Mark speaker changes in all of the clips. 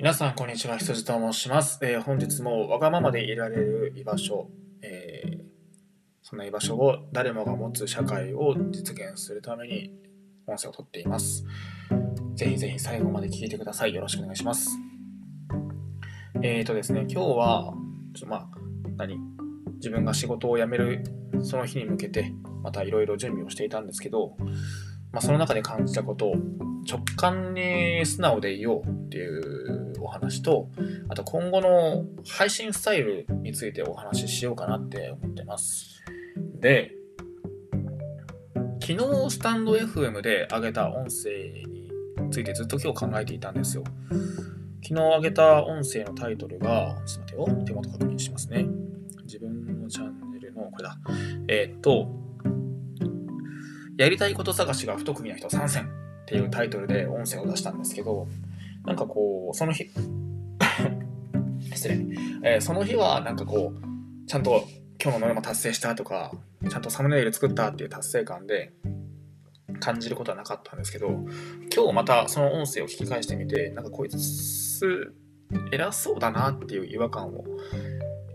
Speaker 1: 皆さん、こんにちは。羊と申します。えー本日もわがままでいられる居場所、えーそんな居場所を誰もが持つ社会を実現するために音声をとっています。ぜひぜひ最後まで聞いてください。よろしくお願いします。えーとですね、今日は、ちょっとまあ、何？自分が仕事を辞めるその日に向けて、またいろいろ準備をしていたんですけど、まあ、その中で感じたことを直感に素直でいようっていうお話と、あと今後の配信スタイルについてお話ししようかなって思ってます。で、昨日スタンド FM で上げた音声についてずっと今日考えていたんですよ。昨日上げた音声のタイトルが、ちょっと待ってよ、手元確認しますね。自分のチャンネルの、これだ。えーっと、やりたいこと探しが不得意な人参戦っていうタイトルで音声を出したんですけど、なんかこう、その日、失礼、えーその日はなんかこう、ちゃんと今日のノルマ達成したとか、ちゃんとサムネイル作ったっていう達成感で感じることはなかったんですけど、今日またその音声を聞き返してみて、なんかこいつ、偉そうだなっていう違和感を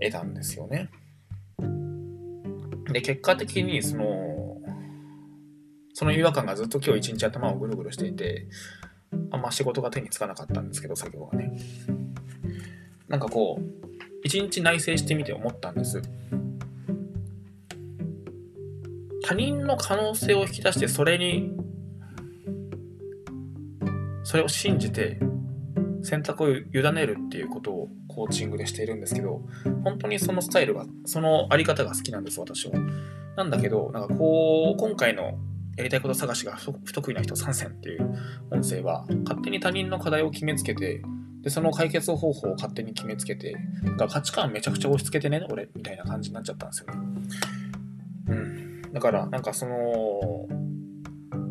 Speaker 1: 得たんですよね。で、結果的にその、その違和感がずっと今日一日頭をぐるぐるしていて、あんま仕事が手につかなかったんですけど、作業がね。なんかこう、一日内省してみて思ったんです。他人の可能性を引き出して、それに、それを信じて、選択を委ねるっていうことをコーチングでしているんですけど、本当にそのスタイルが、そのあり方が好きなんです、私は。なんだけど、なんかこう、今回のやりたいこと探しが不得意な人参戦っていう音声は、勝手に他人の課題を決めつけて、で、その解決方法を勝手に決めつけて、なんか価値観めちゃくちゃ押し付けてね、俺、みたいな感じになっちゃったんですよね。うん。だから、なんかその、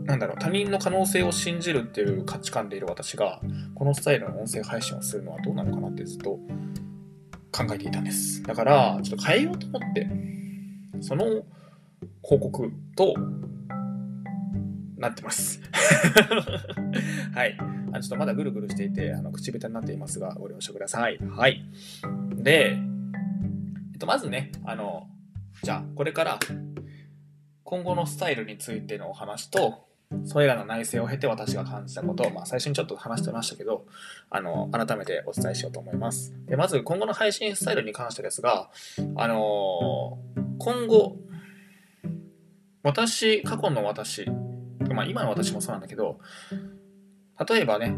Speaker 1: なんだろう、他人の可能性を信じるっていう価値観でいる私が、このスタイルの音声配信をするのはどうなのかなってずっと考えていたんです。だから、ちょっと変えようと思って、その広告となってます。はい。あちょっとまだぐるぐるしていて、あの口下手になっていますが、ご了承ください。はい。で、えっと、まずね、あの、じゃあ、これから、今後のスタイルについてのお話と、それらの内省を経て私が感じたことを、まあ、最初にちょっと話してましたけど、あの、改めてお伝えしようと思います。で、まず、今後の配信スタイルに関してですが、あの今後、私、過去の私、まあ、今の私もそうなんだけど、例えばね、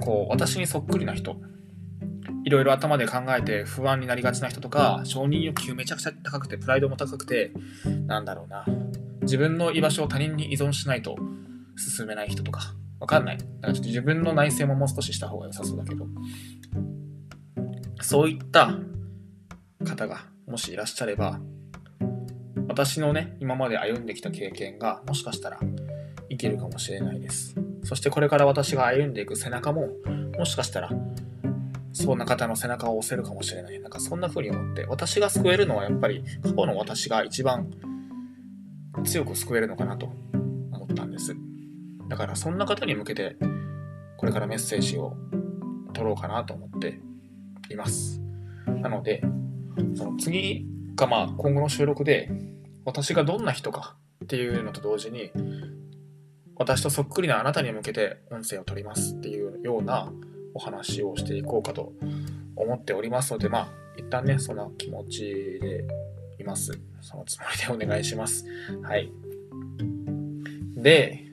Speaker 1: こう、私にそっくりな人、いろいろ頭で考えて不安になりがちな人とか、承認欲求めちゃくちゃ高くて、プライドも高くて、なんだろうな、自分の居場所を他人に依存しないと進めない人とか、わかんない。だからちょっと自分の内省ももう少しした方が良さそうだけど、そういった方がもしいらっしゃれば、私のね、今まで歩んできた経験がもしかしたら生きるかもしれないです。そしてこれから私が歩んでいく背中も、もしかしたら、そんな方の背中を押せるかもしれない。なんかそんな風に思って、私が救えるのはやっぱり過去の私が一番強く救えるのかなと思ったんです。だからそんな方に向けて、これからメッセージを取ろうかなと思っています。なので、その次がまあ今後の収録で、私がどんな人かっていうのと同時に、私とそっくりなあなたに向けて音声を取りますっていうようなお話をしていこうかと思っておりますので、まあ、一旦ね、そんな気持ちでいます。そのつもりでお願いします。はい。で、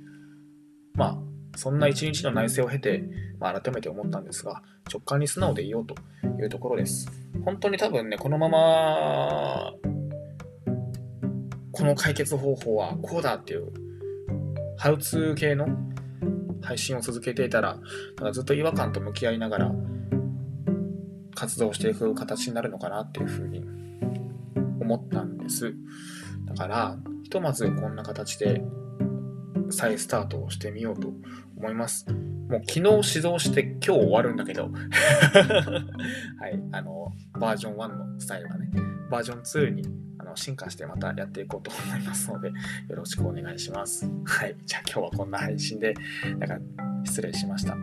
Speaker 1: まあ、そんな一日の内省を経て、まあ、改めて思ったんですが、直感に素直でいようというところです。本当に多分ね、このまま、この解決方法はこうだっていう、ハウツー系の配信を続けていたら、なんかずっと違和感と向き合いながら活動していく形になるのかなっていうふうに思ったんです。だから、ひとまずこんな形で再スタートをしてみようと思います。もう昨日指導して今日終わるんだけど、はい、あの、バージョン1のスタイルがね、バージョン2に進化してまたやっていこうと思いますので、よろしくお願いします。はい、じゃあ今日はこんな配信で、なんか失礼しました。